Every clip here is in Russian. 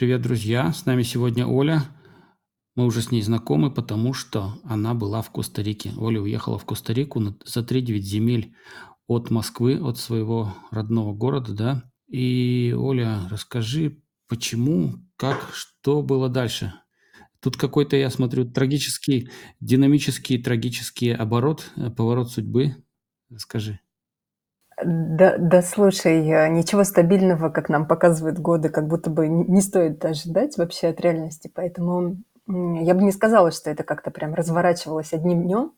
Привет, друзья! С нами сегодня Оля. Мы уже с ней знакомы, потому что она была в Коста-Рике. Оля уехала в Коста-Рику за 3-9 земель от Москвы, от своего родного города, да. И, Оля, расскажи, почему, как, что было дальше? Тут какой-то, я смотрю, трагический, динамический, трагический оборот, э, поворот судьбы. Расскажи. Да, да слушай, э, ничего стабильного, как нам показывают годы, как будто бы не стоит ожидать вообще от реальности. Поэтому я бы не сказала, что это как-то прям разворачивалось одним днем.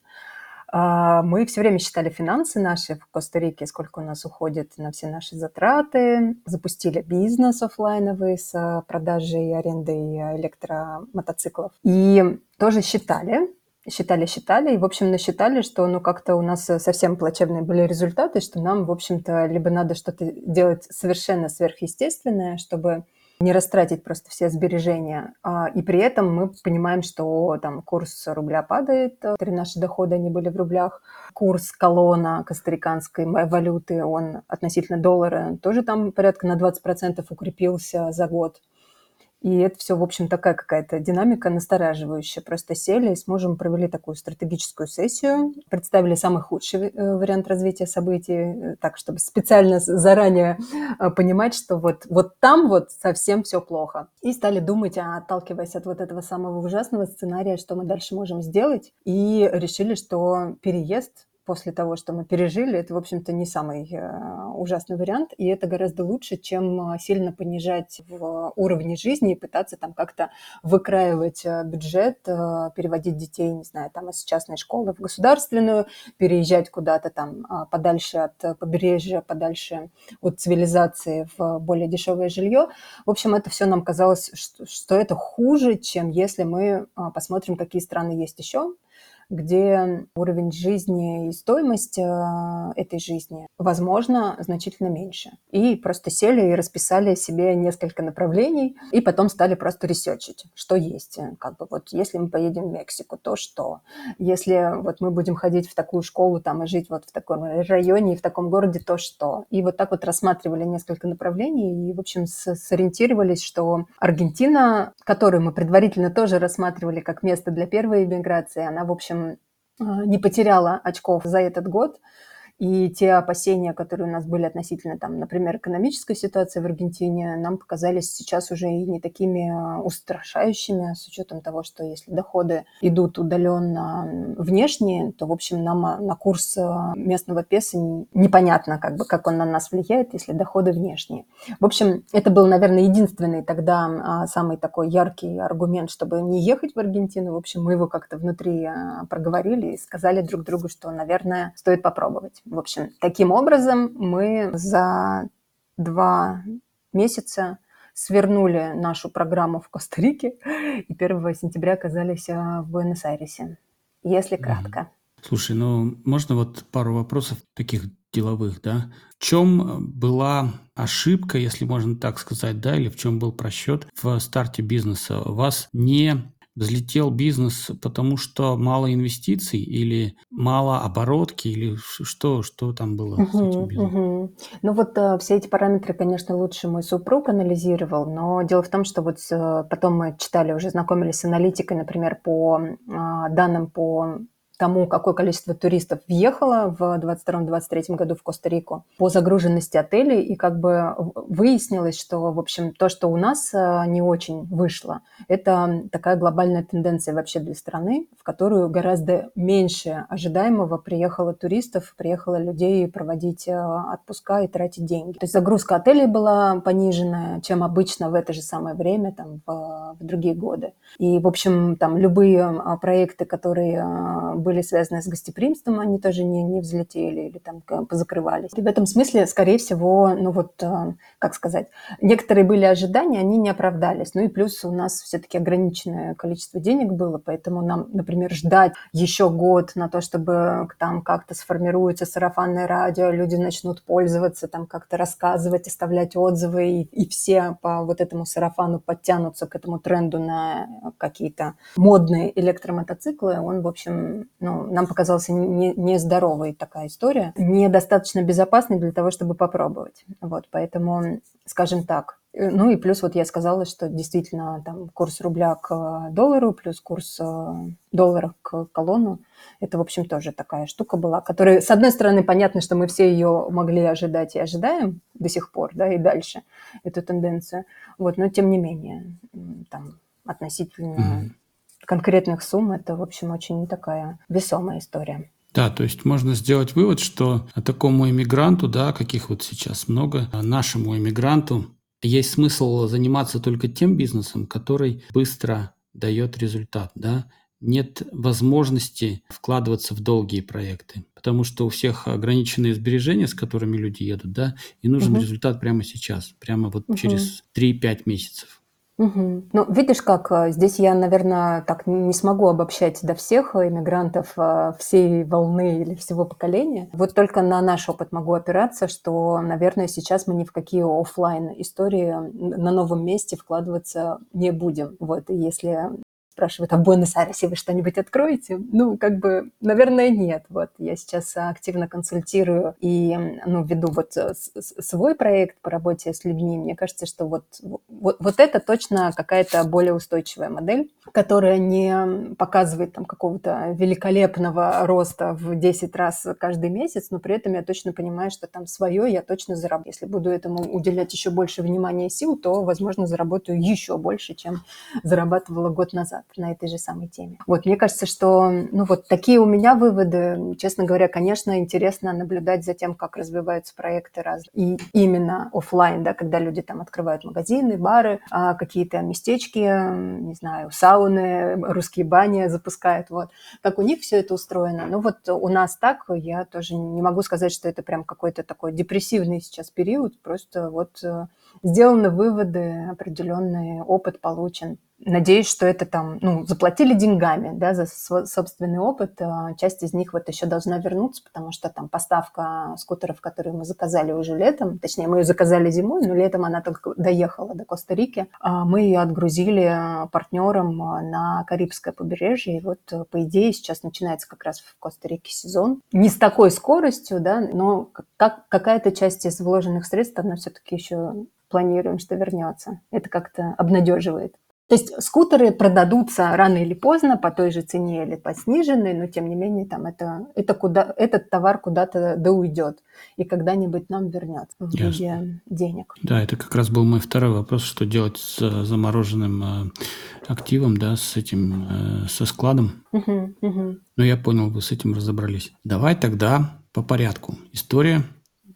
А, Мы все время считали финансы наши в Коста-Рике, сколько у нас уходит на все наши затраты. Запустили бизнес оффлайновый с а, продажей и арендой э, электромотоциклов. И тоже считали, считали, считали, и, в общем, насчитали, что, ну, как-то у нас э, совсем плачевные были результаты, что нам, в общем-то, либо надо что-то делать совершенно сверхъестественное, чтобы не растратить просто все сбережения. А, И при этом мы понимаем, что там курс рубля падает, э, наши доходы, они были в рублях, курс колона костариканской валюты, он относительно доллара тоже там порядка на 20% укрепился за год. И это все, в общем, такая какая-то динамика настораживающая. Просто сели и с мужем провели такую стратегическую сессию, представили самый худший э, вариант развития событий, э, так, чтобы специально заранее э, понимать, что вот, вот там вот совсем все плохо. И стали думать, а, отталкиваясь от вот этого самого ужасного сценария, что мы дальше можем сделать. И решили, что переезд после того, что мы пережили, это, в общем-то, не самый э, ужасный вариант, и это гораздо лучше, чем э, сильно понижать в уровне жизни и пытаться там как-то выкраивать э, бюджет, переводить детей, не знаю, там из частной школы в государственную, переезжать куда-то там а, подальше от побережья, подальше от цивилизации в более дешевое жилье. В общем, это все нам казалось, что, что это хуже, чем если мы а, посмотрим, какие страны есть еще, где уровень жизни и стоимость э, этой жизни, возможно, значительно меньше. И просто сели и расписали себе несколько направлений, и потом стали просто ресерчить, что есть. Как бы вот если мы поедем в Мексику, то что? Если вот мы будем ходить в такую школу там и жить вот в таком районе и в таком городе, то что? И вот так вот рассматривали несколько направлений и, в общем, сориентировались, что Аргентина, которую мы предварительно тоже рассматривали как место для первой иммиграции, она, в общем, не потеряла очков за этот год. И те опасения, которые у нас были относительно, там, например, экономической ситуации в Аргентине, нам показались сейчас уже и не такими а, устрашающими, с учетом того, что если доходы идут удаленно внешние, то, в общем, нам а, на курс а, местного песа непонятно, как бы, как он на нас влияет, если доходы внешние. В общем, это был, наверное, единственный тогда самый такой яркий аргумент, чтобы не ехать в Аргентину. В общем, мы его как-то внутри проговорили и сказали друг другу, что, наверное, стоит попробовать. В общем, таким образом мы за два месяца свернули нашу программу в Коста-Рике и 1 сентября оказались а, в Буэнос-Айресе, если кратко. Слушай, ну можно вот пару вопросов таких деловых, да? В чем была ошибка, если можно так сказать, да, или в чем был просчет в старте бизнеса? Вас не взлетел бизнес, потому что мало инвестиций или мало оборотки, или что, что там было с этим бизнесом? мгм. Ну вот э, все эти параметры, конечно, лучше мой супруг анализировал, но дело в том, что вот э, потом мы читали, уже знакомились с аналитикой, например, по а, данным по тому, какое количество туристов въехало в 2022-2023 году в Коста-Рику, по загруженности отелей, и как бы выяснилось, что, в общем, то, что у нас э, не очень вышло, это такая глобальная тенденция вообще для страны, в которую гораздо меньше ожидаемого приехало туристов, приехало людей проводить э, отпуска и тратить деньги. То есть загрузка отелей была пониженная, чем обычно в это же самое время, там, в, в другие годы. И, в общем, там любые а, проекты, которые а, были связаны с гостеприимством, они тоже не, не взлетели или там позакрывались. И в этом смысле, скорее всего, ну вот, а, как сказать, некоторые были ожидания, они не оправдались. Ну и плюс у нас все-таки ограниченное количество денег было, поэтому нам, например, ждать еще год на то, чтобы там как-то сформируется сарафанное радио, люди начнут пользоваться, там как-то рассказывать, оставлять отзывы, и, и все по вот этому сарафану подтянутся к этому тренду на какие-то модные электромотоциклы, он, в общем, ну, нам показался не- нездоровой такая история, недостаточно безопасной для того, чтобы попробовать. Вот, поэтому, скажем так, Э, ну и плюс вот я сказала, что действительно там курс рубля к доллару плюс курс э, доллара к колонну, это, в общем, тоже такая штука была, которая, с одной стороны, понятно, что мы все ее могли ожидать и ожидаем до сих пор, да, и дальше эту тенденцию, вот, но тем не менее, там, относительно. Конкретных сумм, это, в общем, очень такая весомая история. Да, то есть можно сделать вывод, что такому иммигранту, да, каких вот сейчас много, нашему иммигранту есть смысл заниматься только тем бизнесом, который быстро дает результат, да, нет возможности вкладываться в долгие проекты, потому что у всех ограниченные сбережения, с которыми люди едут, да, и нужен угу. результат прямо сейчас, прямо вот угу. через 3-5 месяцев. Угу. Ну, видишь, как э, здесь я, наверное, так не смогу обобщать до всех иммигрантов э, всей волны или всего поколения. Вот только на наш опыт могу опираться, что, наверное, сейчас мы ни в какие офлайн истории на новом месте вкладываться не будем. Вот, если спрашивают, а в Буэнос-Айресе вы что-нибудь откроете? Ну, как бы, наверное, нет. Вот я сейчас активно консультирую и, ну, веду вот свой проект по работе с людьми. Мне кажется, что вот, вот, вот это точно какая-то более устойчивая модель, которая не показывает там какого-то великолепного роста в 10 раз каждый месяц, но при этом я точно понимаю, что там свое я точно заработаю. Если буду этому уделять еще больше внимания и сил, то, возможно, заработаю еще больше, чем зарабатывала год назад на этой же самой теме. Вот, мне кажется, что, ну, вот такие у меня выводы. Честно говоря, конечно, интересно наблюдать за тем, как развиваются проекты раз и именно офлайн, да, когда люди там открывают магазины, бары, а, какие-то местечки, не знаю, сауны, русские бани запускают, вот. Как у них все это устроено. Ну, вот у нас так, я тоже не могу сказать, что это прям какой-то такой депрессивный сейчас период, просто вот э, сделаны выводы, определенный опыт получен надеюсь, что это там, ну, заплатили деньгами, да, за свой собственный опыт. А часть из них вот еще должна вернуться, потому что там поставка скутеров, которые мы заказали уже летом, точнее, мы ее заказали зимой, но летом она только доехала до Коста-Рики. А мы ее отгрузили партнерам на Карибское побережье. И вот, по идее, сейчас начинается как раз в Коста-Рике сезон. Не с такой скоростью, да, но как, какая-то часть из вложенных средств, она все-таки еще планируем, что вернется. Это как-то обнадеживает. То есть скутеры продадутся рано или поздно по той же цене или по сниженной, но тем не менее там это, это куда, этот товар куда-то да уйдет и когда-нибудь нам вернется в виде Ясно. денег. Да, это как раз был мой второй вопрос, что делать с э, замороженным э, активом, да, с этим, э, со складом. Угу, угу. Ну, я понял, вы с этим разобрались. Давай тогда по порядку. История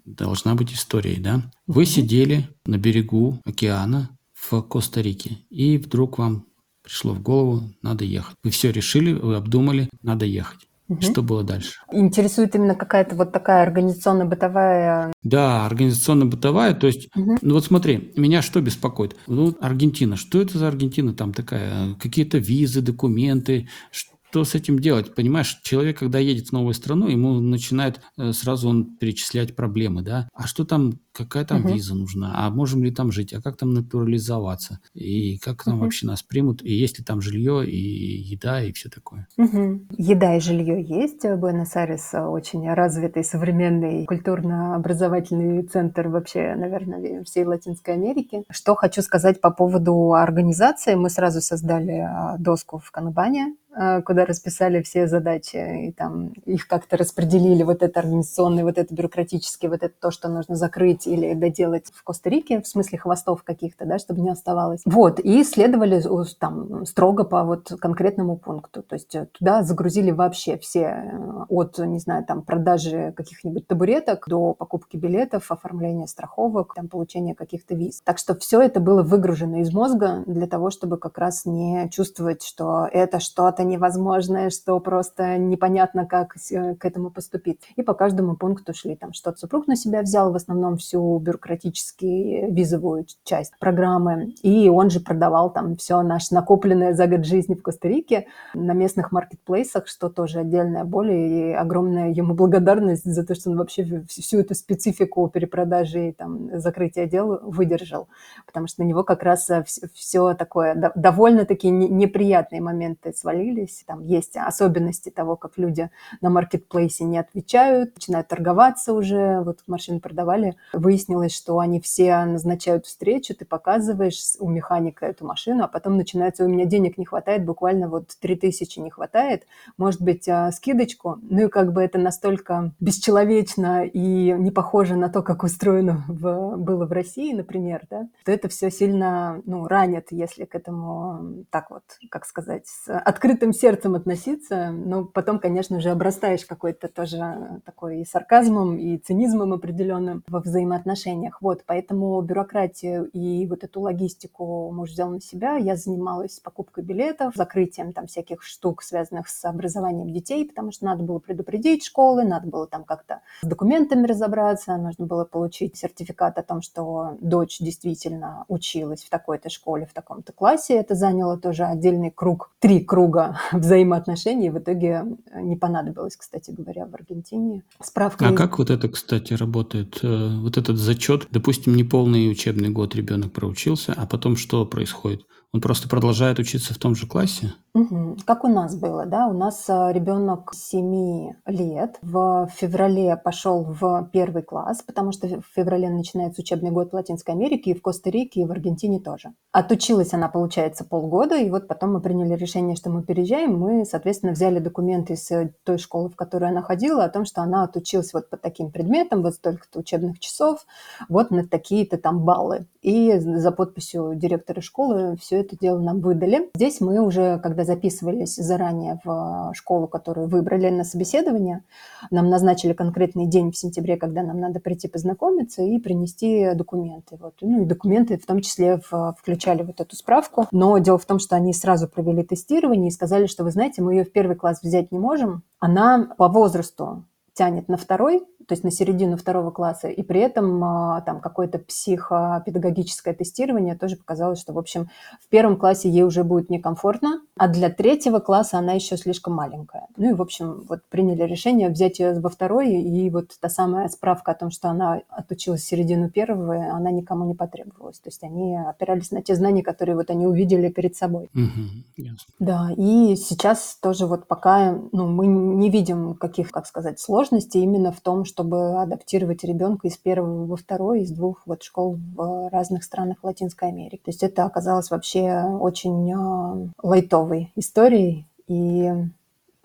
должна быть историей, да? Вы сидели на берегу океана, в Коста-Рике. И вдруг вам пришло в голову, надо ехать. Вы все решили, вы обдумали, надо ехать. Угу. Что было дальше? Интересует именно какая-то вот такая организационно-бытовая... Да, организационно-бытовая. То есть, угу. ну вот смотри, меня что беспокоит? Ну, Аргентина. Что это за Аргентина там такая? Какие-то визы, документы? что с этим делать? Понимаешь, человек, когда едет в новую страну, ему начинает э, сразу он перечислять проблемы, да? А что там, какая там угу. виза нужна? А можем ли там жить? А как там натурализоваться? И как там угу. вообще нас примут? И есть ли там жилье, и еда, и все такое? Угу. Еда и жилье есть. Буэнос-Айрес очень развитый, современный культурно-образовательный центр вообще, наверное, всей Латинской Америки. Что хочу сказать по поводу организации. Мы сразу создали а, доску в Канбане, куда расписали все задачи, и там их как-то распределили, вот это организационное, вот это бюрократическое, вот это то, что нужно закрыть или доделать в Коста-Рике, в смысле хвостов каких-то, да, чтобы не оставалось. Вот, и следовали там строго по вот конкретному пункту, то есть э, туда загрузили вообще все э, от, не знаю, там продажи каких-нибудь табуреток до покупки билетов, оформления страховок, там получения каких-то виз. Так что все это было выгружено из мозга для того, чтобы как раз не чувствовать, что это что-то невозможное, что просто непонятно, как к этому поступить. И по каждому пункту шли там, что супруг на себя взял, в основном всю бюрократическую визовую часть программы, и он же продавал там все наше накопленное за год жизни в Коста-Рике на местных маркетплейсах, что тоже отдельная боль и огромная ему благодарность за то, что он вообще всю эту специфику перепродажи и там закрытия дел выдержал, потому что на него как раз все такое довольно-таки неприятные моменты свалили, появились. Там есть особенности того, как люди на маркетплейсе не отвечают, начинают торговаться уже. Вот машины продавали. Выяснилось, что они все назначают встречу, ты показываешь у механика эту машину, а потом начинается, у меня денег не хватает, буквально вот 3000 не хватает, может быть, а, скидочку. Ну и как бы это настолько бесчеловечно и не похоже на то, как устроено в, было в России, например, да, то это все сильно ну, ранит, если к этому так вот, как сказать, с открытым сердцем относиться. Но потом, конечно же, обрастаешь какой-то тоже такой и сарказмом, и цинизмом определенным во взаимоотношениях. Вот, поэтому бюрократию и вот эту логистику муж взял на себя. Я занималась покупкой билетов, закрытием там всяких штук, связанных с образованием детей, потому что надо было предупредить школы, надо было там как-то с документами разобраться, нужно было получить сертификат о том, что дочь действительно училась в такой-то школе, в таком-то классе. Это заняло тоже отдельный круг, три круга взаимоотношений. В итоге не понадобилось, кстати говоря, в Аргентине. Справка. А как вот это, кстати, работает? Э, вот этот зачет, допустим, не полный учебный год ребенок проучился, а потом что происходит? Он просто продолжает учиться в том же классе? Угу. Как у нас было, да? У нас э, ребенок 7 лет в феврале пошел в первый класс, потому что в феврале начинается учебный год в Латинской Америке, и в Коста-Рике, и в Аргентине тоже. Отучилась она, получается, полгода, и вот потом мы приняли решение, что мы переезжаем. Мы, соответственно, взяли документы из э, той школы, в которую она ходила, о том, что она отучилась вот по таким предметам, вот столько-то учебных часов, вот на такие-то там баллы. И за подписью директора школы все это дело нам выдали. Здесь мы уже, когда записывались заранее в школу, которую выбрали на собеседование, нам назначили конкретный день в сентябре, когда нам надо прийти познакомиться и принести документы. Вот. Ну и документы в том числе в, включали вот эту справку. Но дело в том, что они сразу провели тестирование и сказали, что, вы знаете, мы ее в первый класс взять не можем. Она по возрасту тянет на второй, то есть на середину второго класса, и при этом а, там какое-то психопедагогическое тестирование тоже показалось, что, в общем, в первом классе ей уже будет некомфортно, а для третьего класса она еще слишком маленькая. Ну и, в общем, вот приняли решение взять ее во второй, и вот та самая справка о том, что она отучилась середину первого, она никому не потребовалась. То есть они опирались на те знания, которые вот они увидели перед собой. Угу, ясно. Да, и сейчас тоже вот пока ну, мы не видим каких, как сказать, сложностей именно в том, что чтобы адаптировать ребенка из первого во второй, из двух вот школ в разных странах Латинской Америки. То есть это оказалось вообще очень э, лайтовой историей. И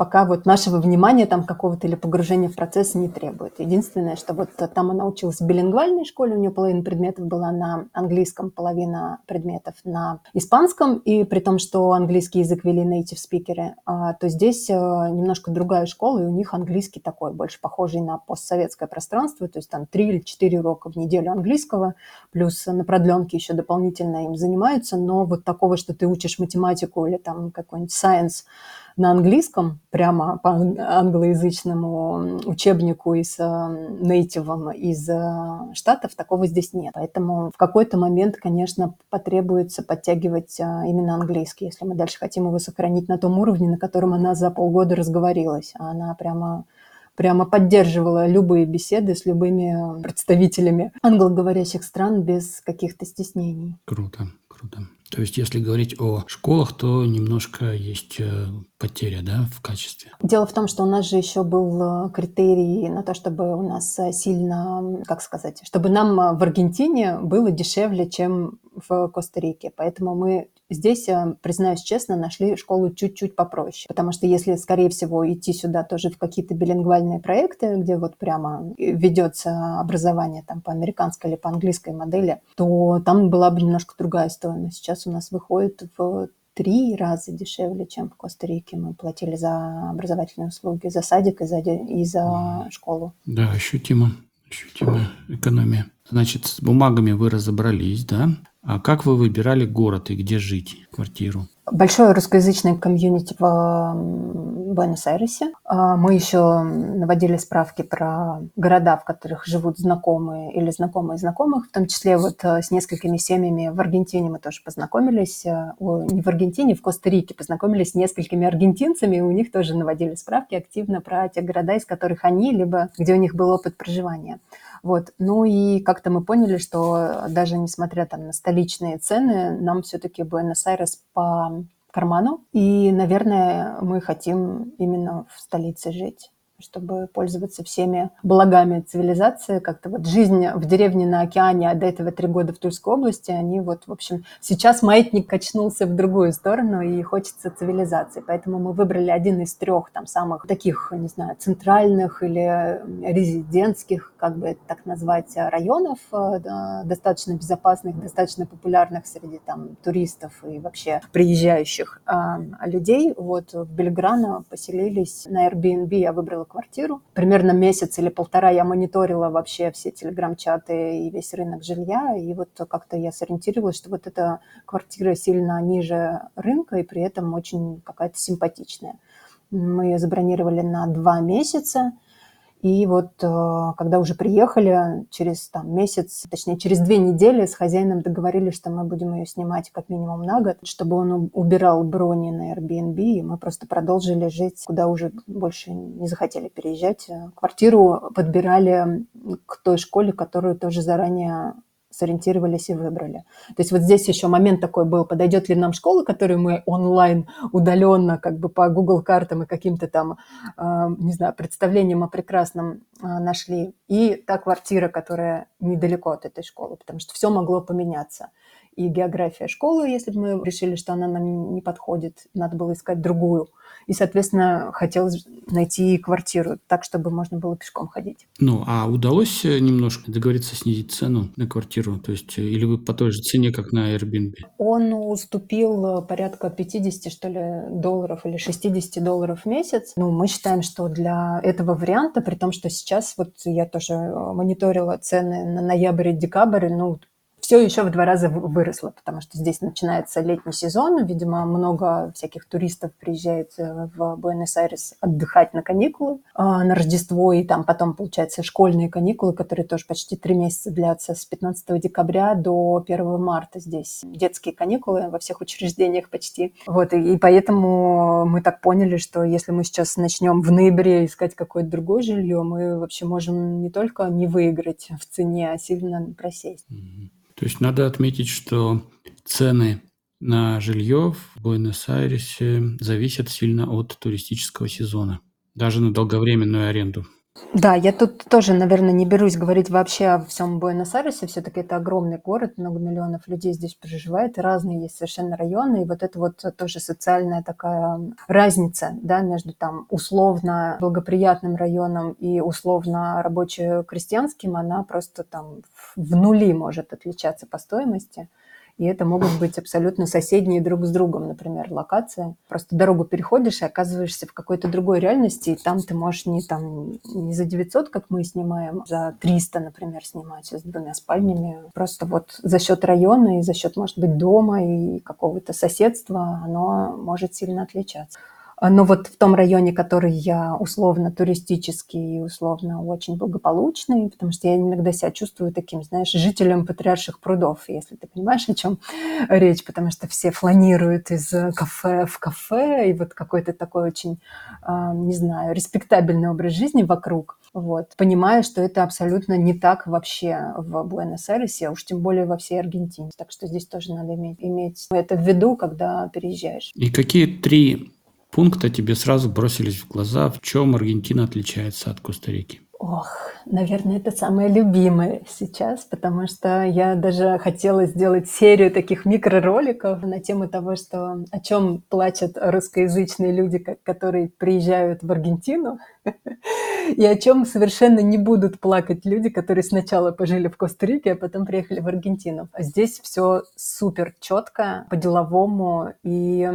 пока вот нашего внимания там какого-то или погружения в процесс не требует. Единственное, что вот там она училась в билингвальной школе, у нее половина предметов была на английском, половина предметов на испанском, и при том, что английский язык вели native спикеры, а, то здесь э, немножко другая школа, и у них английский такой, больше похожий на постсоветское пространство, то есть там три или четыре урока в неделю английского, плюс на продленке еще дополнительно им занимаются, но вот такого, что ты учишь математику или там какой-нибудь science на английском, прямо по англоязычному учебнику и с нейтивом из э, Штатов, такого здесь нет. Поэтому в какой-то момент, конечно, потребуется подтягивать э, именно английский, если мы дальше хотим его сохранить на том уровне, на котором она за полгода разговорилась. А она прямо прямо поддерживала любые беседы с любыми представителями англоговорящих стран без каких-то стеснений. Круто, круто. То есть, если говорить о школах, то немножко есть э, потеря да, в качестве. Дело в том, что у нас же еще был э, критерий на то, чтобы у нас э, сильно, как сказать, чтобы нам в Аргентине было дешевле, чем в Коста-Рике. Поэтому мы здесь, признаюсь честно, нашли школу чуть-чуть попроще. Потому что если, скорее всего, идти сюда тоже в какие-то билингвальные проекты, где вот прямо ведется образование там по американской или по английской модели, то там была бы немножко другая стоимость. Сейчас у нас выходит в три раза дешевле, чем в Коста-Рике. Мы платили за образовательные услуги, за садик и за, и за школу. Да, ощутимо, ощутимая экономия. Значит, с бумагами вы разобрались, да? А как вы выбирали город и где жить, квартиру? Большое русскоязычное комьюнити в Буэнос-Айресе. А, мы еще наводили справки про города, в которых живут знакомые или знакомые знакомых, в том числе вот э, с несколькими семьями в Аргентине мы тоже познакомились, э, не в Аргентине, в Коста-Рике познакомились с несколькими аргентинцами, и у них тоже наводили справки активно про те города, из которых они, либо где у них был опыт проживания. Вот. Ну и как-то мы поняли, что даже несмотря там на столичные цены, нам все-таки Буэнос-Айрес по карману. И, наверное, мы хотим именно в столице жить чтобы пользоваться всеми благами цивилизации. Как-то вот жизнь в деревне на океане, а до этого три года в Тульской области, они вот, в общем, сейчас маятник качнулся в другую сторону и хочется цивилизации. Поэтому мы выбрали один из трех там самых таких, не знаю, центральных или резидентских, как бы так назвать, районов, э, достаточно безопасных, достаточно популярных среди там туристов и вообще приезжающих а, людей. Вот в Бельграно поселились на Airbnb, я выбрала квартиру. Примерно месяц или полтора я мониторила вообще все телеграм-чаты и весь рынок жилья, и вот как-то я сориентировалась, что вот эта квартира сильно ниже рынка и при этом очень какая-то симпатичная. Мы ее забронировали на два месяца, и вот э, когда уже приехали, через там, месяц, точнее, через две недели с хозяином договорились, что мы будем ее снимать как минимум на год, чтобы он убирал брони на Airbnb, и мы просто продолжили жить, куда уже больше не захотели переезжать. Квартиру подбирали к той школе, которую тоже заранее сориентировались и выбрали. То есть вот здесь еще момент такой был, подойдет ли нам школа, которую мы онлайн, удаленно, как бы по Google картам и каким-то там, э, не знаю, представлениям о прекрасном э, нашли, и та квартира, которая недалеко от этой школы, потому что все могло поменяться и география школы, если бы мы решили, что она нам не подходит, надо было искать другую. И, соответственно, хотелось найти квартиру так, чтобы можно было пешком ходить. Ну, а удалось э, немножко договориться снизить цену на квартиру? То есть, э, или вы по той же цене, как на Airbnb? Он уступил э, порядка 50, что ли, долларов или 60 долларов в месяц. Ну, мы считаем, что для этого варианта, при том, что сейчас вот я тоже мониторила цены на ноябрь и декабрь, ну, все еще в два раза выросло, потому что здесь начинается летний сезон, видимо, много всяких туристов приезжает э, в Буэнос-Айрес отдыхать на каникулы, а, на Рождество, и там потом, получается, школьные каникулы, которые тоже почти три месяца длятся с 15 декабря до 1 марта здесь. Детские каникулы во всех учреждениях почти. Вот, и, и поэтому мы так поняли, что если мы сейчас начнем в ноябре искать какое-то другое жилье, мы вообще можем не только не выиграть в цене, а сильно просесть. То есть надо отметить, что цены на жилье в Буэнос-Айресе зависят сильно от туристического сезона, даже на долговременную аренду. Да, я тут тоже, наверное, не берусь говорить вообще о всем Буэнос-Айресе. Все-таки это огромный город, много миллионов людей здесь проживает, разные есть совершенно районы. И вот это вот тоже социальная такая разница да, между там условно благоприятным районом и условно рабоче-крестьянским, она просто там в нули может отличаться по стоимости и это могут быть абсолютно соседние друг с другом, например, локации. Просто дорогу переходишь и оказываешься в какой-то другой реальности, и там ты можешь не, там, не за 900, как мы снимаем, а за 300, например, снимать с двумя спальнями. Просто вот за счет района и за счет, может быть, дома и какого-то соседства оно может сильно отличаться. А, но вот в том районе, который я условно туристический и условно очень благополучный, потому что я иногда себя чувствую таким, знаешь, жителем патриарших прудов, если ты понимаешь, о чем речь, потому что все фланируют из кафе в кафе, и вот какой-то такой очень, а, не знаю, респектабельный образ жизни вокруг. Вот. Понимая, что это абсолютно не так вообще в Буэнос-Айресе, а уж тем более во всей Аргентине. Так что здесь тоже надо иметь, иметь это в виду, когда переезжаешь. И какие три пункта тебе сразу бросились в глаза, в чем Аргентина отличается от Коста-Рики? Ох, наверное, это самое любимое сейчас, потому что я даже хотела сделать серию таких микророликов на тему того, что о чем плачут русскоязычные люди, которые приезжают в Аргентину, и о чем совершенно не будут плакать люди, которые сначала пожили в Коста-Рике, а потом приехали в Аргентину. Здесь все супер четко, по-деловому и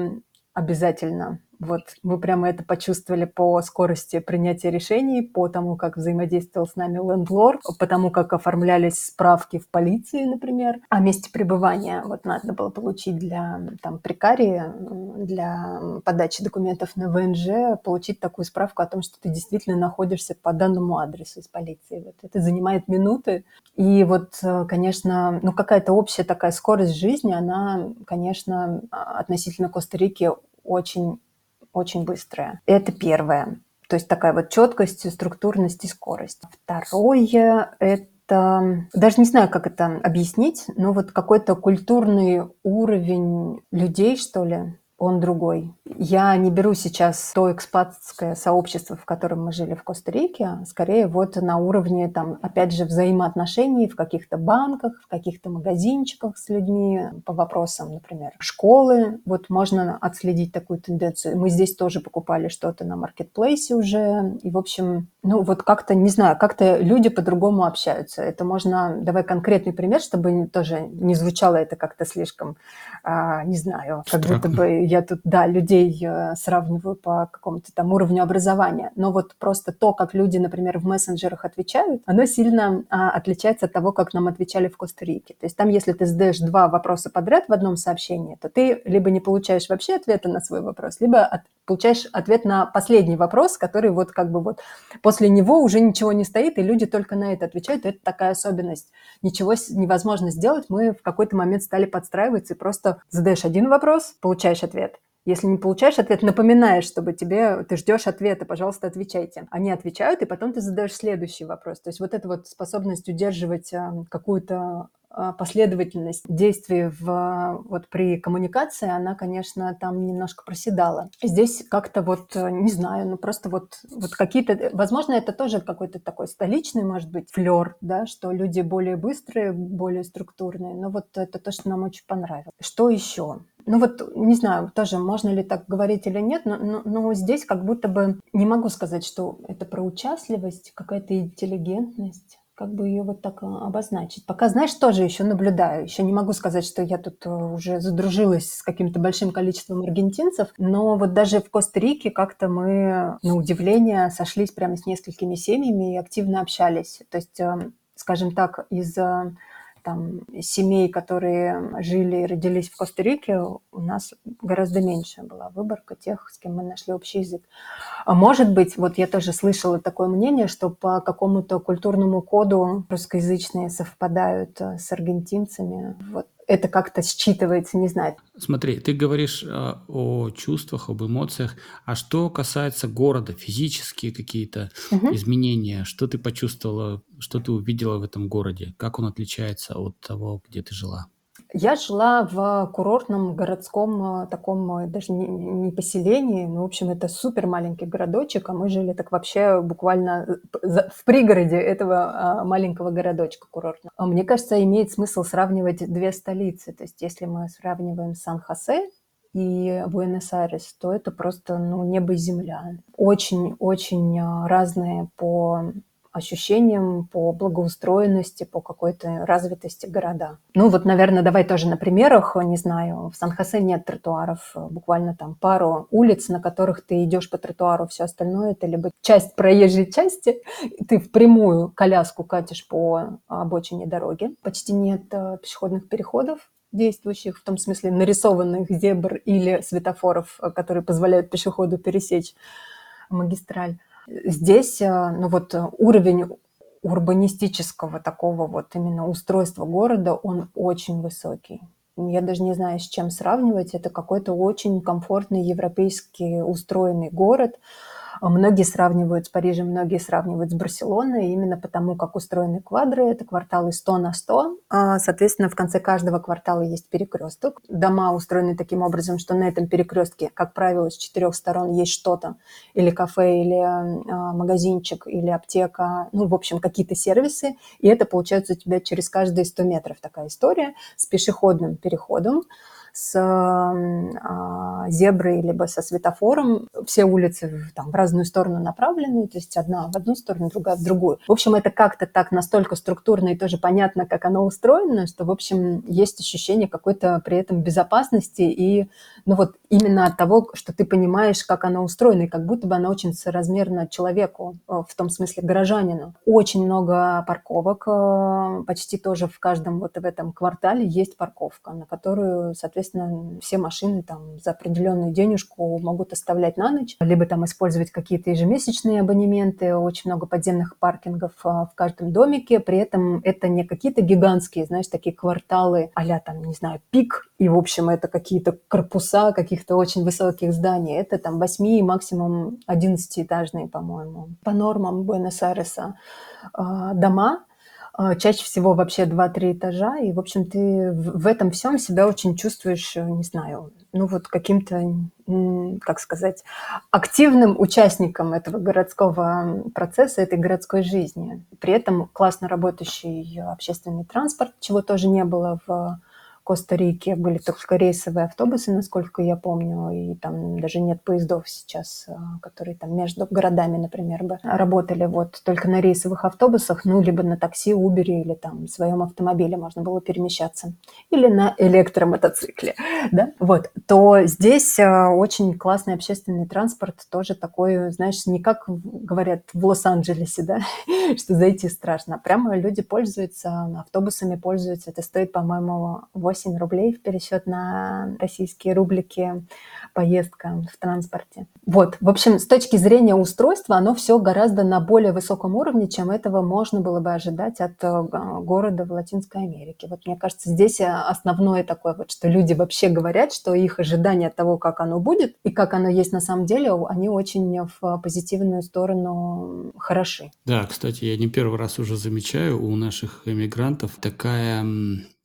обязательно вот мы прямо это почувствовали по скорости принятия решений, по тому, как взаимодействовал с нами лендлорд, по тому, как оформлялись справки в полиции, например, о месте пребывания. Вот надо было получить для там, прикарии, для подачи документов на ВНЖ, получить такую справку о том, что ты действительно находишься по данному адресу из полиции. Вот это занимает минуты. И вот, конечно, ну какая-то общая такая скорость жизни, она, конечно, относительно Коста-Рики очень очень быстрая. Это первое. То есть такая вот четкость, структурность и скорость. Второе – это даже не знаю, как это объяснить, но вот какой-то культурный уровень людей, что ли, он другой. Я не беру сейчас то экспатское сообщество, в котором мы жили в Коста-Рике, скорее вот на уровне, там, опять же, взаимоотношений в каких-то банках, в каких-то магазинчиках с людьми по вопросам, например, школы. Вот можно отследить такую тенденцию. Мы здесь тоже покупали что-то на маркетплейсе уже. И, в общем, ну вот как-то, не знаю, как-то люди по-другому общаются. Это можно... Давай конкретный пример, чтобы тоже не звучало это как-то слишком, а, не знаю, как будто бы я тут, да, людей э, сравниваю по какому-то там уровню образования, но вот просто то, как люди, например, в мессенджерах отвечают, оно сильно а, отличается от того, как нам отвечали в Коста-Рике. То есть там, если ты задаешь два вопроса подряд в одном сообщении, то ты либо не получаешь вообще ответа на свой вопрос, либо от, получаешь ответ на последний вопрос, который вот как бы вот после него уже ничего не стоит, и люди только на это отвечают. Это такая особенность. Ничего невозможно сделать. Мы в какой-то момент стали подстраиваться и просто задаешь один вопрос, получаешь ответ ответ. Если не получаешь ответ, напоминаешь, чтобы тебе, ты ждешь ответа, пожалуйста, отвечайте. Они отвечают, и потом ты задаешь следующий вопрос. То есть вот эта вот способность удерживать а, какую-то последовательность действий в, вот при коммуникации, она, конечно, там немножко проседала. Здесь как-то вот, не знаю, ну просто вот, вот какие-то, возможно, это тоже какой-то такой столичный, может быть, флер, да, что люди более быстрые, более структурные, но вот это то, что нам очень понравилось. Что еще? Ну вот, не знаю, тоже можно ли так говорить или нет, но, но, но здесь как будто бы не могу сказать, что это про участливость, какая-то интеллигентность как бы ее вот так а, обозначить. Пока, знаешь, тоже еще наблюдаю. Еще не могу сказать, что я тут э, уже задружилась с каким-то большим количеством аргентинцев, но вот даже в Коста-Рике как-то мы, на удивление, сошлись прямо с несколькими семьями и активно общались. То есть, эм, скажем так, из э, там, семей, которые жили и родились в Коста-Рике, у нас гораздо меньше была выборка тех, с кем мы нашли общий язык. А может быть, вот я тоже слышала такое мнение, что по какому-то культурному коду русскоязычные совпадают э, с аргентинцами. Вот это как-то считывается, не знаю. Смотри, ты говоришь э, о чувствах, об эмоциях, а что касается города, физические какие-то угу. изменения, что ты почувствовала, что ты увидела в этом городе, как он отличается от того, где ты жила? Я жила в курортном городском э, таком, э, даже не, не поселении, ну, в общем, это супер маленький городочек, а мы жили так вообще буквально э, в пригороде этого маленького городочка курортного. А мне кажется, имеет смысл сравнивать две столицы. То есть если мы сравниваем Сан-Хосе и Буэнос-Айрес, то это просто ну, небо и земля. Очень-очень разные по ощущениям, по благоустроенности, по какой-то развитости города. Ну вот, наверное, давай тоже на примерах, не знаю, в Сан-Хосе нет тротуаров, буквально там пару улиц, на которых ты идешь по тротуару, все остальное это либо часть проезжей части, ты впрямую коляску катишь по обочине дороги, почти нет э, пешеходных переходов, действующих, в том смысле нарисованных зебр или светофоров, э, которые позволяют пешеходу пересечь магистраль. Здесь, э, ну вот э, уровень урбанистического такого вот именно устройства города, он очень высокий. Я даже не знаю, с чем сравнивать. Это какой-то очень комфортный европейский устроенный город, Многие сравнивают с Парижем, многие сравнивают с Барселоной, именно потому, как устроены квадры. Это кварталы 100 на 100. А, соответственно, в конце каждого квартала есть перекресток. Дома устроены таким образом, что на этом перекрестке, как правило, с четырех сторон есть что-то. Или кафе, или а, магазинчик, или аптека. Ну, в общем, какие-то сервисы. И это получается у тебя через каждые 100 метров такая история с пешеходным переходом с а, зеброй, либо со светофором. Все улицы там, в разную сторону направлены, то есть одна в одну сторону, другая в другую. В общем, это как-то так настолько структурно и тоже понятно, как оно устроено, что, в общем, есть ощущение какой-то при этом безопасности и, ну вот, именно от того, что ты понимаешь, как оно устроено, и как будто бы оно очень соразмерно человеку, э, в том смысле горожанину. Очень много парковок, э, почти тоже в каждом вот в этом квартале есть парковка, на которую, соответственно, соответственно, все машины там за определенную денежку могут оставлять на ночь, либо там использовать какие-то ежемесячные абонементы, очень много подземных паркингов а, в каждом домике, при этом это не какие-то гигантские, знаешь, такие кварталы а там, не знаю, пик, и, в общем, это какие-то корпуса каких-то очень высоких зданий, это там 8, максимум 11-этажные, по-моему, по нормам Буэнос-Айреса а, дома, чаще всего вообще 2-3 этажа. И, в общем, ты в в этом всем себя очень чувствуешь, э, не знаю, ну, вот каким-то, как сказать, активным участником этого городского процесса, этой городской жизни. При этом классно работающий общественный транспорт, чего тоже не было в Коста-Рике были только рейсовые автобусы, насколько я помню, и там даже нет поездов сейчас, а, которые там между городами, например, бы работали вот только на рейсовых автобусах, ну, либо на такси, Uber или там в своем автомобиле можно было перемещаться, или на электромотоцикле, да, вот, то здесь а, очень классный общественный транспорт, тоже такой, знаешь, не как говорят в Лос-Анджелесе, да, что зайти страшно, а прямо люди пользуются, автобусами пользуются, это стоит, по-моему, 8 8 рублей в пересчет на российские рублики поездка в транспорте. Вот, в общем, с точки зрения устройства, оно все гораздо на более высоком уровне, чем этого можно было бы ожидать от э, города в Латинской Америке. Вот мне кажется, здесь основное такое вот, что люди вообще говорят, что их ожидания от того, как оно будет и как оно есть на самом деле, они очень в позитивную сторону хороши. Да, кстати, я не первый раз уже замечаю у наших эмигрантов такая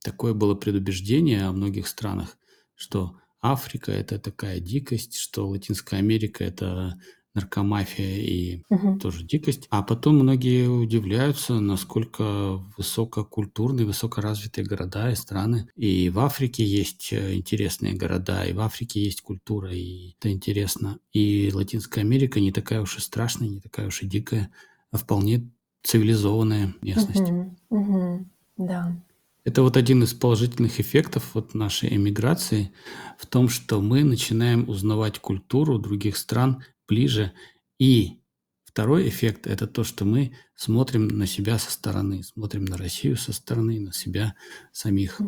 Такое было предубеждение о многих странах, что Африка – это такая дикость, что Латинская Америка – это наркомафия и Мгм. тоже дикость. А потом многие удивляются, насколько высококультурные, высокоразвитые города и страны. И в Африке есть э, интересные города, и в Африке есть культура, и это интересно. И Латинская Америка не такая уж и страшная, не такая уж и дикая, а вполне цивилизованная местность. Мгм. Мгм. Да. Это вот один из положительных эффектов вот нашей эмиграции в том, что мы начинаем узнавать культуру других стран ближе. И второй эффект – это то, что мы смотрим на себя со стороны, смотрим на Россию со стороны, на себя самих.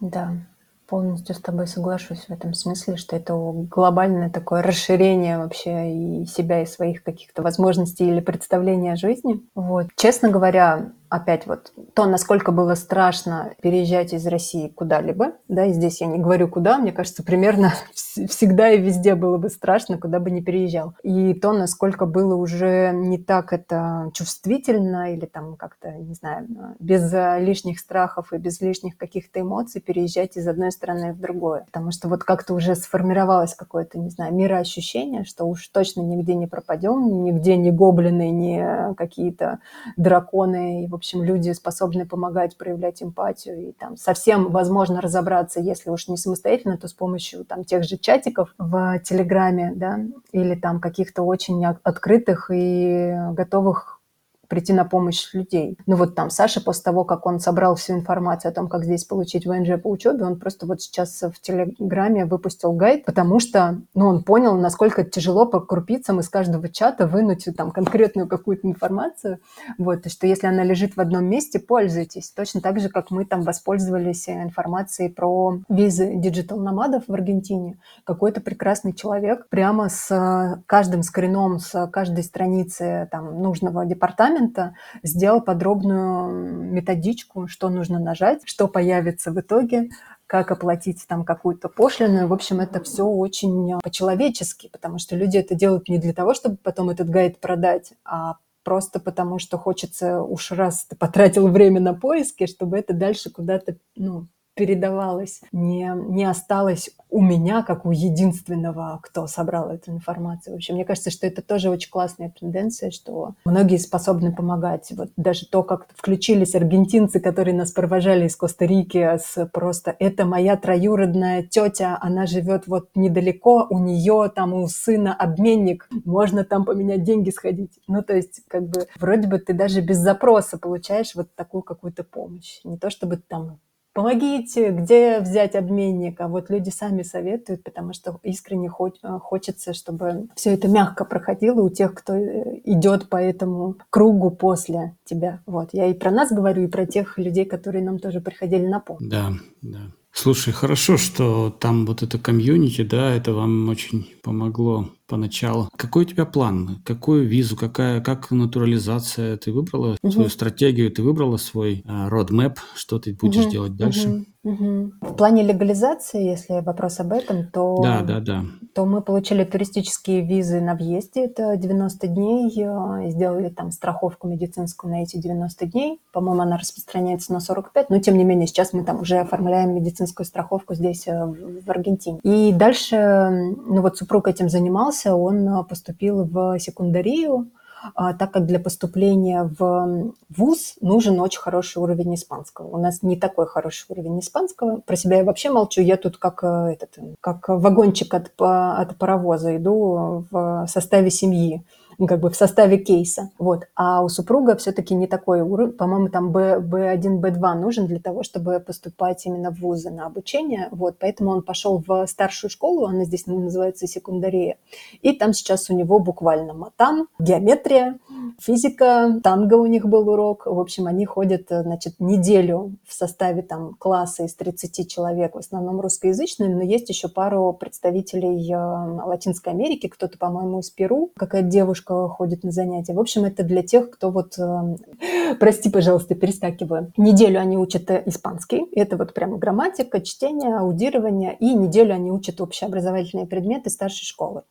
Да, полностью с тобой соглашусь в этом смысле, что это глобальное такое расширение вообще и себя, и своих каких-то возможностей или представления о жизни. Вот. Честно говоря, опять вот то, насколько было страшно переезжать из России куда-либо, да, и здесь я не говорю куда, мне кажется, примерно всегда и везде было бы страшно, куда бы ни переезжал. И то, насколько было уже не так это чувствительно или там как-то, не знаю, без лишних страхов и без лишних каких-то эмоций переезжать из одной страны в другое. Потому что вот как-то уже сформировалось какое-то, не знаю, мироощущение, что уж точно нигде не пропадем, нигде не гоблины, не какие-то драконы и, в общем, люди способны помогать, проявлять эмпатию и там совсем возможно разобраться, если уж не самостоятельно, то с помощью там тех же чатиков в Телеграме, да, или там каких-то очень открытых и готовых прийти на помощь людей. Ну вот там Саша после того, как он собрал всю информацию о том, как здесь получить ВНЖ по учебе, он просто вот сейчас в Телеграме выпустил гайд, потому что, ну, он понял, насколько тяжело по крупицам из каждого чата вынуть там конкретную какую-то информацию. Вот, и что если она лежит в одном месте, пользуйтесь. Точно так же, как мы там воспользовались информацией про визы digital-nomad ов в Аргентине. Какой-то прекрасный человек прямо с каждым скрином, с каждой страницы там нужного департамента департамента сделал подробную методичку, что нужно нажать, что появится в итоге, как оплатить там какую-то пошлину. В общем, это все очень по-человечески, потому что люди это делают не для того, чтобы потом этот гайд продать, а просто потому что хочется уж раз ты потратил время на поиски, чтобы это дальше куда-то ну, передавалось, не, не осталось у меня, как у единственного, кто собрал эту информацию. В общем, мне кажется, что это тоже очень классная тенденция, что многие способны помогать. Вот даже то, как включились аргентинцы, которые нас провожали из Коста-Рики с просто «это моя троюродная тетя, она живет вот недалеко, у нее там у сына обменник, можно там поменять деньги, сходить». Ну, то есть, как бы, вроде бы ты даже без запроса получаешь вот такую какую-то помощь. Не то чтобы там помогите, где взять обменник, а вот люди сами советуют, потому что искренне э, хочется, чтобы все это мягко проходило у тех, кто э, идет по этому кругу после тебя. Вот. Я и про нас говорю, и про тех людей, которые нам тоже приходили на помощь. Да, да. Слушай, хорошо, что там вот это комьюнити, да, это вам очень помогло поначалу. Какой у тебя план? Какую визу? Какая, как натурализация? Ты выбрала Мгм. свою стратегию? Ты выбрала свой а, roadmap? Что ты будешь Мгм, делать дальше? мгм, мгм. В плане легализации, если вопрос об этом, то Да, да, да. то мы получили туристические визы на въезде, это 90 дней, э, сделали там страховку медицинскую на эти 90 дней. По-моему, она распространяется на 45, но тем не менее сейчас мы там уже оформляем медицинскую страховку здесь, э, в Аргентине. И дальше, ну вот супруг этим занимался, он э, поступил в секундарию, а, так как для поступления в вуз нужен очень хороший уровень испанского. У нас не такой хороший уровень испанского. Про себя я вообще молчу. Я тут как э, этот, как вагончик от, от паровоза иду в составе семьи, как бы в составе кейса. Вот. А у супруга все-таки не такой уровень. По-моему, там B, B1, B2 нужен для того, чтобы поступать именно в вузы на обучение. Вот. Поэтому он пошел в старшую школу, она здесь называется секундария. И там сейчас у него буквально матан, геометрия, физика, танго у них был урок. В общем, они ходят, значит, неделю в составе там класса из 30 человек, в основном русскоязычные, но есть еще пару представителей э, Латинской Америки, кто-то, по-моему, из Перу, какая-то девушка ходит на занятия. В общем, это для тех, кто вот, э, прости, пожалуйста, перескакиваю. Неделю они учат э, испанский, это вот прямо грамматика, чтение, аудирование, и неделю они учат общеобразовательные предметы старшей школы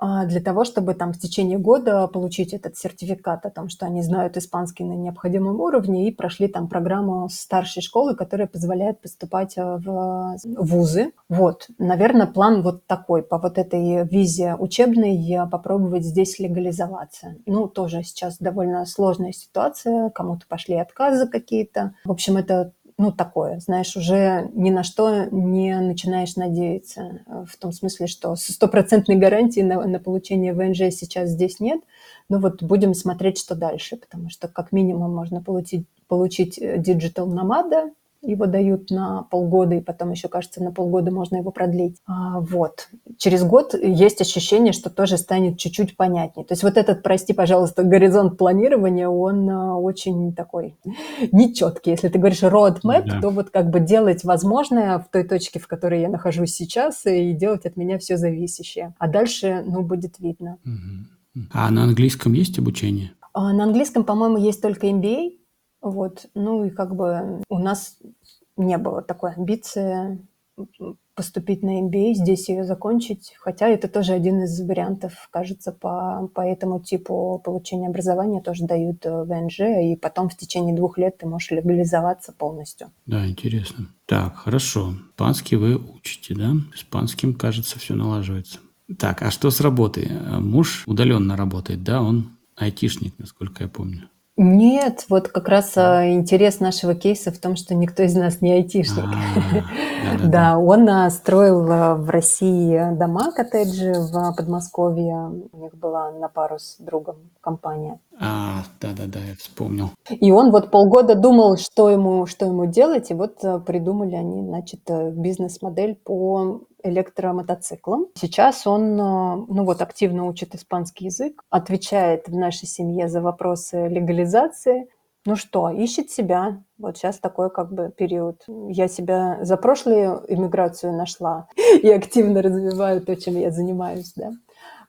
для того, чтобы там в течение года получить этот сертификат о том, что они знают испанский на необходимом уровне и прошли там программу старшей школы, которая позволяет поступать э, в вузы. Вот, наверное, план вот такой, по вот этой визе учебной я попробовать здесь легализоваться. Ну, тоже сейчас довольно сложная ситуация, кому-то пошли отказы какие-то. В общем, это ну, такое, знаешь, уже ни на что не начинаешь надеяться. Э, В том смысле, что стопроцентной гарантией на, на получение ВНЖ сейчас здесь нет. Но вот будем смотреть, что дальше, потому что как минимум можно получить, получить э, Digital Nomada, его дают на полгода, и потом еще, кажется, на полгода можно его продлить. А, вот. Через год есть ощущение, что тоже станет чуть-чуть понятнее. То есть вот этот, прости, пожалуйста, горизонт планирования, он а, очень такой нечеткий. Если ты говоришь roadmap, Да. то вот как бы делать возможное в той точке, в которой я нахожусь сейчас, и делать от меня все зависящее. А дальше, ну, будет видно. А на английском есть обучение? А На английском, по-моему, есть только MBA. Вот. Ну и как бы у нас не было такой амбиции поступить на MBA, здесь ее закончить. Хотя это тоже один из вариантов, кажется, по, по этому типу получения образования тоже дают э, ВНЖ, и потом в течение двух лет ты можешь легализоваться полностью. Да, интересно. Так, хорошо. Испанский вы учите, да? Испанским, кажется, все налаживается. Так, а что с работой? Э, Муж удаленно работает, да? Он айтишник, насколько я помню. Нет, вот как раз а, интерес нашего кейса в том, что никто из нас не айтишник. А, да-да-да. Да, он а, строил а, в России дома, коттеджи в Подмосковье. У них была на пару с другом компания. А, да-да-да, я вспомнил. И он вот полгода думал, что ему, что ему делать, и вот а, придумали они, значит, э, бизнес-модель по электромотоциклам. Сейчас он, а, ну вот, активно учит испанский язык, отвечает в нашей семье за вопросы легализации. Ну что, ищет себя. Вот сейчас такой как бы период. Я себя за прошлую иммиграцию нашла и активно развиваю то, чем я занимаюсь, да.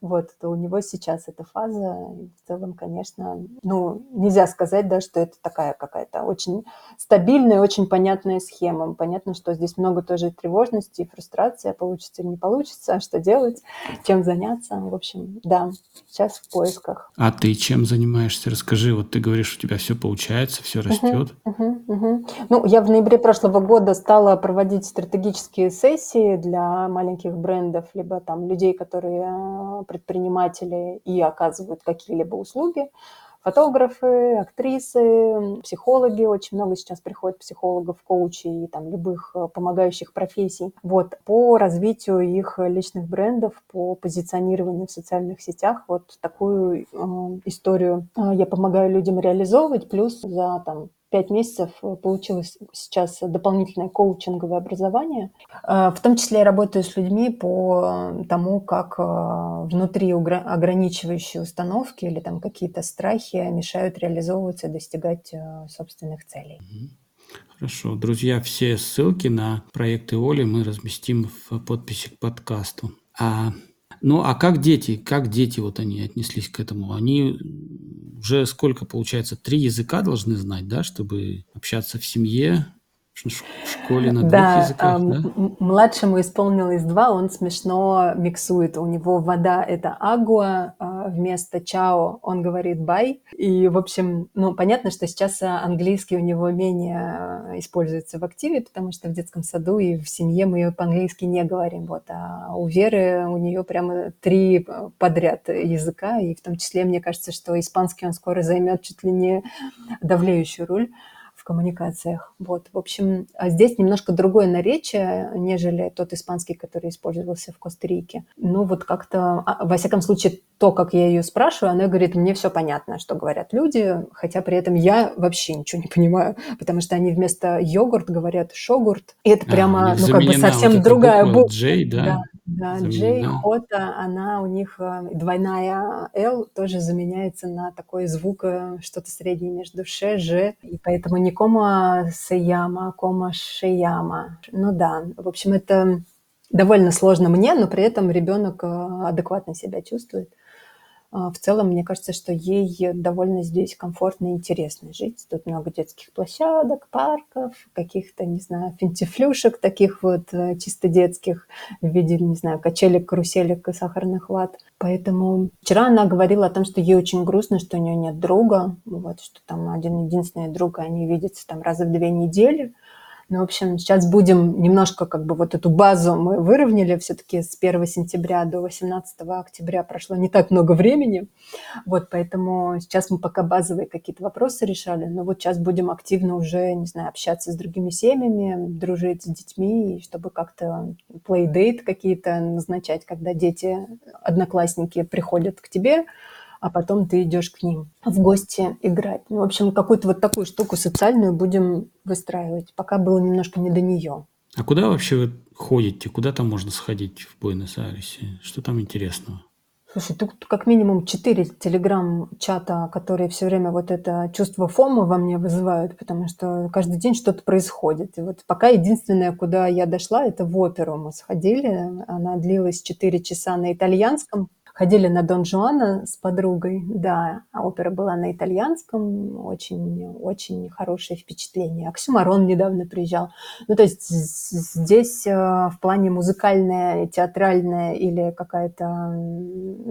Вот, то у него сейчас эта фаза. И в целом, конечно, ну, нельзя сказать, да, что это такая какая-то очень стабильная, очень понятная схема. Понятно, что здесь много тоже тревожности и фрустрации, а получится или не получится, а что делать, чем заняться. В общем, да, сейчас в поисках. А ты чем занимаешься? Расскажи, вот ты говоришь, у тебя все получается, все растет. Ну, я в ноябре прошлого года стала проводить стратегические сессии для маленьких брендов, либо там людей, которые э, предприниматели и оказывают какие-либо услуги. Фотографы, актрисы, психологи, очень много сейчас приходит психологов, коучей и там любых э, помогающих профессий. Вот, по развитию их личных брендов, по позиционированию в социальных сетях, вот такую э, историю э, я помогаю людям реализовывать, плюс за там пять месяцев э, получилось сейчас дополнительное коучинговое образование. Э, В том числе я работаю с людьми по тому, как э, внутри ограничивающие установки или там какие-то страхи мешают реализовываться и достигать собственных целей. Хорошо. Друзья, все ссылки на проекты Оли мы разместим в подписи к подкасту. А Ну, а как дети? Как дети вот они отнеслись к этому? Они уже сколько, получается, три языка должны знать, да, чтобы общаться в семье, в школе на двух Да, языках, да? младшему исполнилось 2, он смешно миксует. У него вода- это agua, а вместо чао он говорит bye. И, в общем, ну, понятно, что сейчас, а, английский у него менее, а, используется в активе, потому что в детском саду и в семье мы по-английски не говорим. Вот, а у Веры, у неё прямо 3 п подряд языка, и в том числе, мне кажется, что испанский он скоро займёт чуть ли не давлеющую роль коммуникациях. Вот, в общем, а здесь немножко другое наречие, нежели тот испанский, который использовался в Коста-Рике. Ну, вот как-то, а, во всяком случае, то, как я её спрашиваю, она говорит: "Мне всё понятно, что говорят люди", хотя при этом я вообще ничего не понимаю, потому что они вместо йогурт говорят шогурт. И это А, прямо, них ну, как бы вот совсем эта другая буква буква. J, Да, да? Да, Заменена. хота, она у них, а, двойная L тоже заменяется на такой звук, э, что-то среднее между ш, ж, и поэтому не се llama, а ше llama. Ну да, в общем, это довольно сложно мне, но при этом ребёнок, а, адекватно себя чувствует. А, в целом, мне кажется, что ей довольно здесь комфортно и интересно жить. Тут много детских площадок, парков, каких-то, не знаю, финтифлюшек таких вот, э, чисто детских в виде, не знаю, качелек, каруселек и сахарных ват. Поэтому вчера она говорила о том, что ей очень грустно, что у неё нет друга, вот, что там один-единственный друг, они видятся там раза в 2 недели. Ну, в общем, щас будем немножко как бы вот эту базу мы выровняли. Всё-таки с 1 сентября до 18 октября прошло не так много времени. Вот, поэтому сейчас мы пока базовые какие-то вопросы решали, но вот щас будем активно уже, не знаю, общаться с другими семьями, дружить с детьми, и чтобы как-то плей-дейт какие-то назначать, когда дети, одноклассники приходят к тебе, а потом ты идёшь к ним в гости играть. Ну, в общем, какую-то вот такую штуку социальную будем выстраивать. Пока было немножко не до неё. А куда вообще вы ходите? Куда там можно сходить в Буэнос-Айресе? Что там интересного? Слушай, тут как минимум 4 телеграм-чата, которые всё время вот это чувство фомо во мне вызывают, потому что каждый день что-то происходит. И вот пока единственное, куда я дошла, это в оперу мы сходили. Она длилась 4 часа на итальянском. Ходили на Дон Жуана с подругой, да, а опера была на итальянском. Очень очень хорошее впечатление. Оксюмарон недавно приезжал. Ну, то есть здесь, а, в плане музыкальное, театральное или какая-то,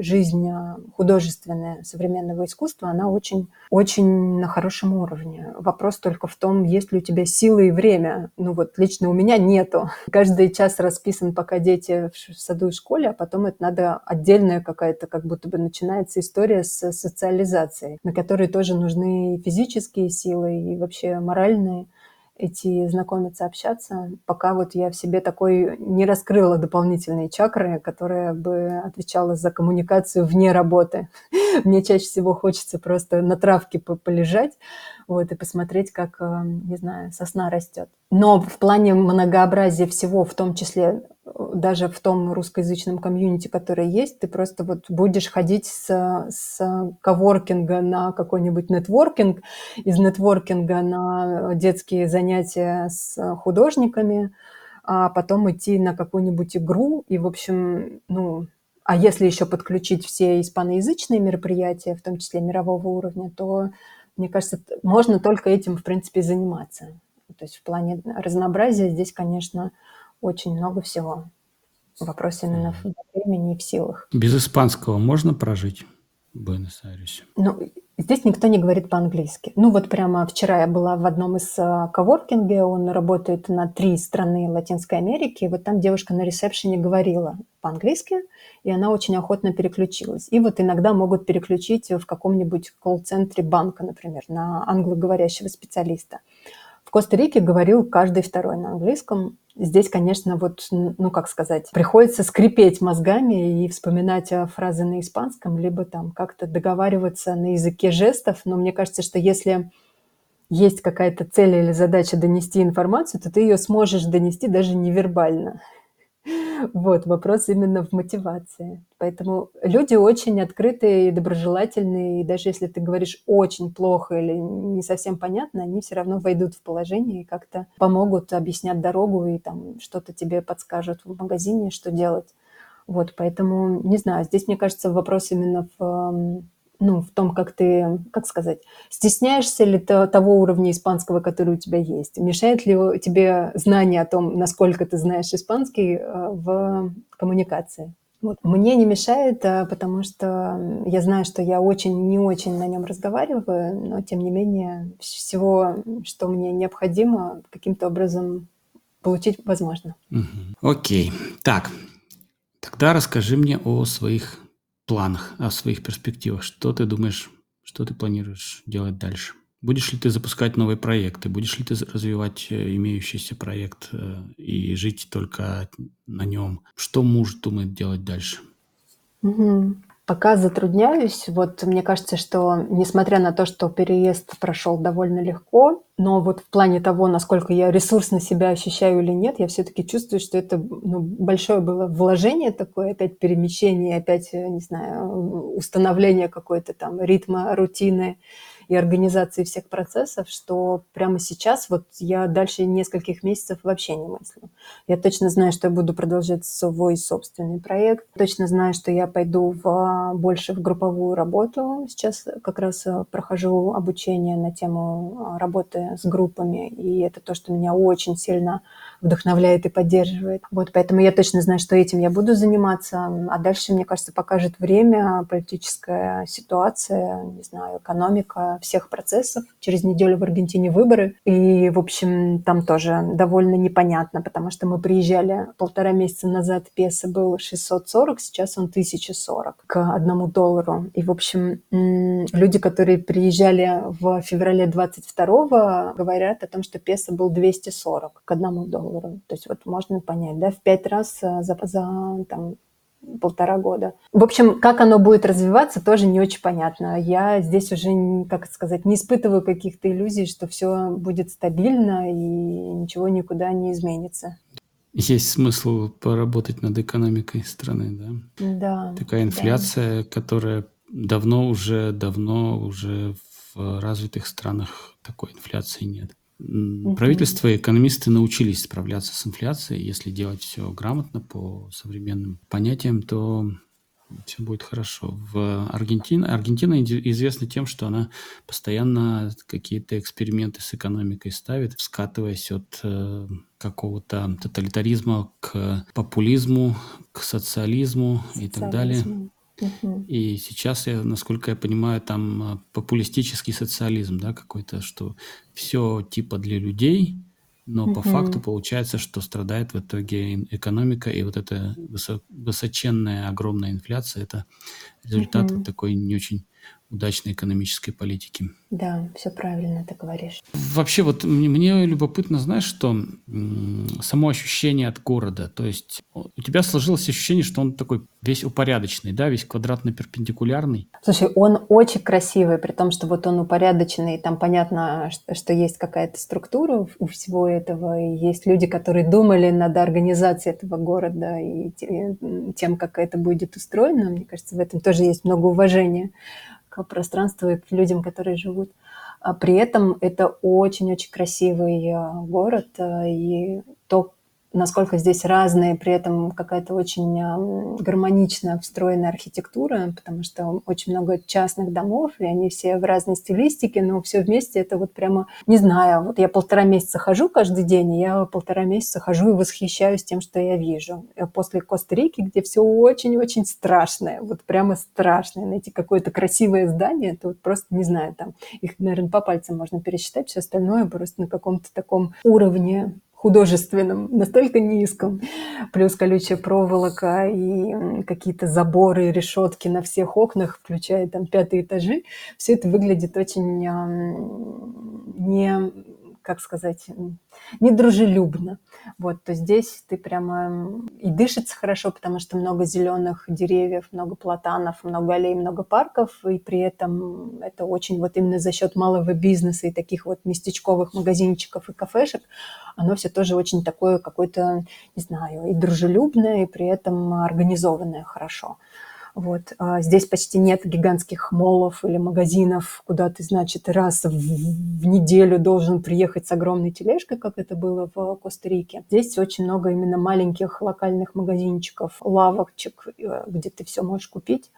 жизнь, а, художественная современного искусства, она очень очень на хорошем уровне. Вопрос только в том, есть ли у тебя силы и время. Ну, вот лично у меня нету. Каждый час расписан, пока дети в саду и школе, а потом это надо отдельная какая-то, как будто бы начинается история с социализацией, на которой тоже нужны физические силы, и вообще моральные идти знакомиться, общаться. Пока вот я в себе такой не раскрыла дополнительные чакры, которая бы отвечала за коммуникацию вне работы. Мне чаще всего хочется просто на травке по полежать, вот, и посмотреть, как, а, не знаю, сосна растёт. Но в плане многообразия всего, в том числе, э, даже в том русскоязычном комьюнити, которое есть, ты просто вот будешь ходить с с коворкинга на какой-нибудь нетворкинг, из нетворкинга на детские занятия с художниками, а потом идти на какую-нибудь игру. И, в общем, ну, а если ещё подключить все испаноязычные мероприятия, в том числе мирового уровня, то, мне кажется, можно только этим, в принципе, заниматься. То есть в плане разнообразия здесь, конечно, очень много всего. Вопрос именно в времени и в силах. Без испанского можно прожить в Буэнос-Айресе? Ну, здесь никто не говорит по-английски. Ну, вот прямо вчера я была в одном из, а, коворкинге, он работает на 3 страны Латинской Америки. Вот там девушка на ресепшене говорила по-английски, и она очень охотно переключилась. И вот иногда могут переключить в каком-нибудь колл-центре банка, например, на англоговорящего специалиста. Коста-Рике говорил каждый второй на английском. Здесь, конечно, вот, ну, как сказать, приходится скрипеть мозгами и вспоминать, а, фразы на испанском, либо там как-то договариваться на языке жестов. Но мне кажется, что если есть какая-то цель или задача донести информацию, то ты её сможешь донести даже невербально. Вот, вопрос именно в мотивации. Поэтому люди очень открытые и доброжелательные, и даже если ты говоришь очень плохо или не совсем понятно, они всё равно войдут в положение и как-то помогут, объяснят дорогу и там что-то тебе подскажут в магазине, что делать. Вот, поэтому, не знаю, здесь, мне кажется, вопрос именно в, ну, в том, как ты, как сказать, стесняешься ли ты того уровня испанского, который у тебя есть? Мешает ли тебе знание о том, насколько ты знаешь испанский э, в коммуникации? Вот. Мне не мешает, э, потому что я знаю, что я очень не очень на нем разговариваю, но тем не менее всего, что мне необходимо, каким-то образом получить возможно. Угу. Окей. Так, тогда расскажи мне о своих планах, о своих перспективах. Что ты думаешь, что ты планируешь делать дальше? Будешь ли ты запускать новые проекты? Будешь ли ты развивать э, имеющийся проект э, и жить только на нем? Что муж думает делать дальше? Угу. Пока затрудняюсь. Вот мне кажется, что несмотря на то, что переезд прошел довольно легко, но вот в плане того, насколько я ресурсно себя ощущаю или нет, я все-таки чувствую, что это ну, большое было вложение такое, опять перемещение, опять, э, не знаю, установление какой-то там ритма, рутины и организации всех процессов, что прямо сейчас вот я дальше нескольких месяцев вообще не мыслю. Я точно знаю, что я буду продолжать свой собственный проект. Точно знаю, что я пойду в, больше в групповую работу. Сейчас как раз э, прохожу обучение на тему э, работы с группами, и это то, что меня очень сильно вдохновляет и поддерживает. Вот, поэтому я точно знаю, что этим я буду заниматься. А дальше, мне кажется, покажет время, политическая ситуация, не знаю, экономика всех процессов. Через неделю в Аргентине выборы. И, в общем, там тоже довольно непонятно, потому что мы приезжали полтора месяца назад, песо был 640, сейчас он 1040 к одному доллару. И, в общем, люди, которые приезжали в феврале 22 говорят о том, что песо был 240 к одному доллару. То есть вот можно понять, да, в пять раз за, за там, полтора года. В общем, как оно будет развиваться, тоже не очень понятно. Я здесь уже, как сказать, не испытываю каких-то иллюзий, что все будет стабильно и ничего никуда не изменится. Есть смысл поработать над экономикой страны, да? Да. Такая инфляция, да. которая давно уже, давно уже в развитых странах такой инфляции нет. Правительство и экономисты научились справляться с инфляцией. Если делать все грамотно по современным понятиям, то все будет хорошо. В Аргентине, Аргентина известна тем, что она постоянно какие-то эксперименты с экономикой ставит, скатываясь от э, какого-то тоталитаризма к популизму, к социализму, социализму. и так далее. И сейчас, я, насколько я понимаю, там а, популистический социализм, да, какой-то, что все типа для людей, но по факту получается, что страдает в итоге экономика, и вот эта высоченная, огромная инфляция – это результат вот такой не очень удачной экономической политики. Да, все правильно ты говоришь. Вообще вот мне любопытно, знаешь, что само ощущение от города, то есть у тебя сложилось ощущение, что он такой весь упорядоченный, да, весь квадратно-перпендикулярный. Слушай, он очень красивый, при том, что вот он упорядоченный, там понятно, что есть какая-то структура у всего этого, и есть люди, которые думали над организацией этого города и тем, как это будет устроено. Мне кажется, в этом тоже есть много уважения к пространству и к людям, которые живут. А при этом это очень-очень красивый э, город, э, и то, насколько здесь разные, при этом какая-то очень гармонично встроенная архитектура, потому что очень много частных домов, и они все в разной стилистике, но все вместе это вот прямо, не знаю, вот я полтора месяца хожу каждый день, и я полтора месяца хожу и восхищаюсь тем, что я вижу. После Коста-Рики, где все очень-очень страшное, вот прямо страшное, найти какое-то красивое здание, это вот просто, не знаю, там их, наверное, по пальцам можно пересчитать, все остальное просто на каком-то таком уровне художественном, настолько низком. Плюс колючая проволока и какие-то заборы, решетки на всех окнах, включая там пятые этажи. Все это выглядит очень не, как сказать, недружелюбно. Вот, то здесь ты прямо и дышится хорошо, потому что много зеленых деревьев, много платанов, много аллей, много парков, и при этом это очень вот именно за счет малого бизнеса и таких вот местечковых магазинчиков и кафешек, оно все тоже очень такое какое-то, не знаю, и дружелюбное, и при этом организованное хорошо. Вот. А здесь почти нет гигантских молов или магазинов, куда ты, значит, раз в, в неделю должен приехать с огромной тележкой, как это было в Коста-Рике. Здесь очень много именно маленьких локальных магазинчиков, лавочек, э, где ты все можешь купить.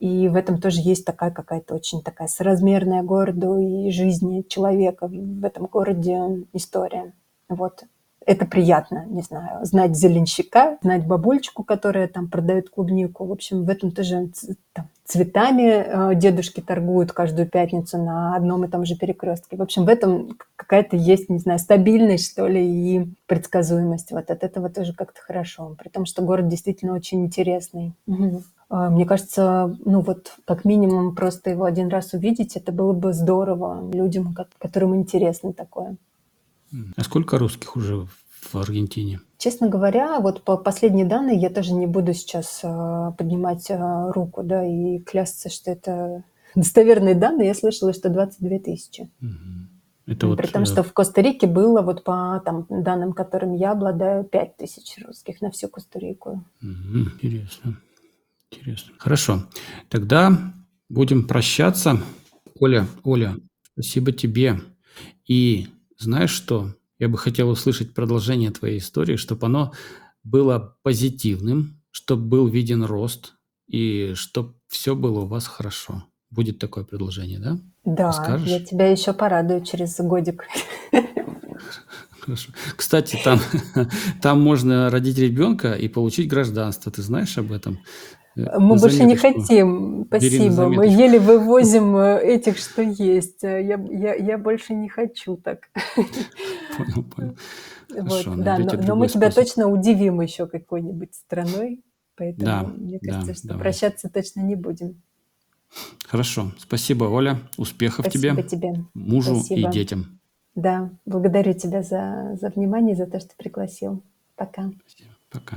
И в этом тоже есть такая какая-то очень такая соразмерная городу и жизни человека в этом городе история. Вот это приятно, не знаю, знать зеленщика, знать бабульчику, которая там продает клубнику. В общем, в этом тоже там, цветами э, дедушки торгуют каждую пятницу на одном и том же перекрестке. В общем, в этом какая-то есть, не знаю, стабильность, что ли, и предсказуемость. Вот от этого тоже как-то хорошо. При том, что город действительно очень интересный. Угу. Мне кажется, ну вот как минимум просто его один раз увидеть, это было бы здорово людям, которым интересно такое. А сколько русских уже в Аргентине? Честно говоря, вот по последние данные я тоже не буду сейчас э, поднимать э, руку, да, и клясться, что это достоверные данные. Я слышала, что 22 тысячи. Угу. Это При вот, том, что в Коста-Рике было, вот по там, данным, которыми я обладаю, 5 тысяч русских на всю Коста-Рику. Угу, интересно. Интересно. Хорошо. Тогда будем прощаться. Оля, Оля, спасибо тебе. И знаешь что? Я бы хотел услышать продолжение твоей истории, чтобы оно было позитивным, чтобы был виден рост и чтобы все было у вас хорошо. Будет такое предложение, да? Да, Расскажешь? я тебя еще порадую через годик. Хорошо. Кстати, там, там можно родить ребенка и получить гражданство. Ты знаешь об этом? Мы больше не хотим, спасибо. Мы еле вывозим э, этих, что есть. Э, я, я, я больше не хочу так. Понял, понял. Хорошо, вот, да, но, но мы тебя точно удивим еще какой-нибудь страной, поэтому да, мне кажется, да, что давай. прощаться точно не будем. Хорошо, спасибо, Оля, успехов спасибо тебе, тебе, мужу спасибо. и детям. Да, благодарю тебя за, за внимание, за то, что пригласил. Пока. Спасибо. Пока.